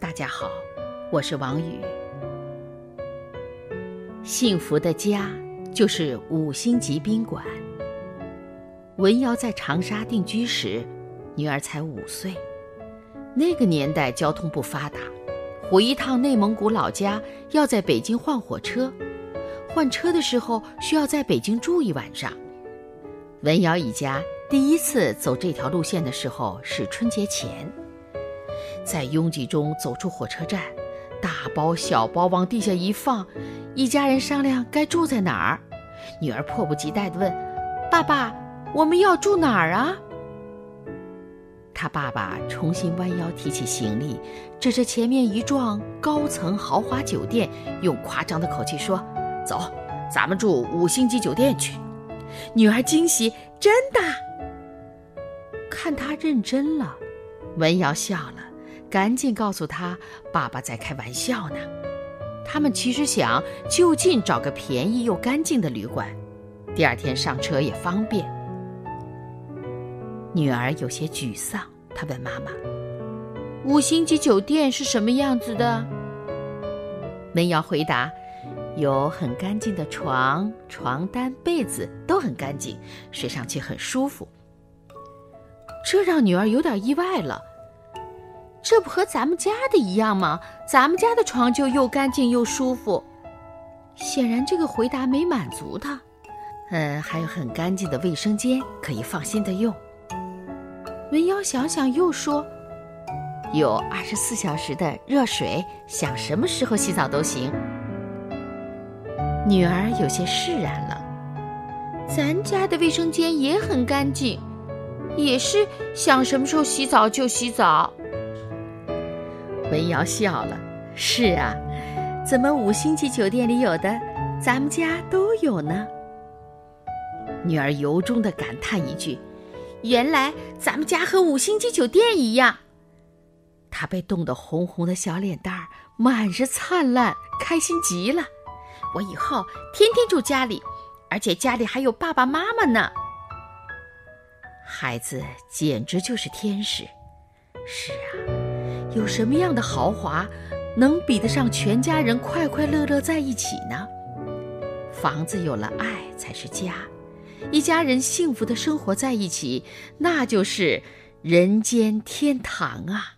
大家好，我是王宇。幸福的家就是五星级宾馆。文瑶在长沙定居时，女儿才五岁，那个年代交通不发达。回一趟内蒙古老家要在北京换火车，换车的时候需要在北京住一晚上。文瑶一家第一次走这条路线的时候是春节前，在拥挤中走出火车站，大包小包往地下一放，一家人商量该住在哪儿。女儿迫不及待地问：“爸爸，我们要住哪儿啊？”他爸爸重新弯腰提起行李，指着前面一幢高层豪华酒店，用夸张的口气说：“走，咱们住五星级酒店去。”女儿惊喜：“真的？”看他认真了，文瑶笑了，赶紧告诉他：“爸爸在开玩笑呢。”他们其实想就近找个便宜又干净的旅馆，第二天上车也方便。女儿有些沮丧，她问妈妈：“五星级酒店是什么样子的？”门瑶回答：“有很干净的床、床单、被子都很干净，睡上去很舒服。”这让女儿有点意外了。这不和咱们家的一样吗？咱们家的床就又干净又舒服。显然，这个回答没满足她。嗯，还有很干净的卫生间，可以放心的用。文瑶想想，又说：“有二十四小时的热水，想什么时候洗澡都行。”女儿有些释然了。咱家的卫生间也很干净，也是想什么时候洗澡就洗澡。文瑶笑了：“是啊，怎么五星级酒店里有的，咱们家都有呢？”女儿由衷的感叹一句。原来咱们家和五星级酒店一样。她被冻得红红的小脸蛋儿满是灿烂，开心极了。我以后天天住家里，而且家里还有爸爸妈妈呢。孩子简直就是天使。是啊，有什么样的豪华能比得上全家人快快乐乐在一起呢？房子有了爱才是家。一家人幸福的生活在一起，那就是人间天堂啊！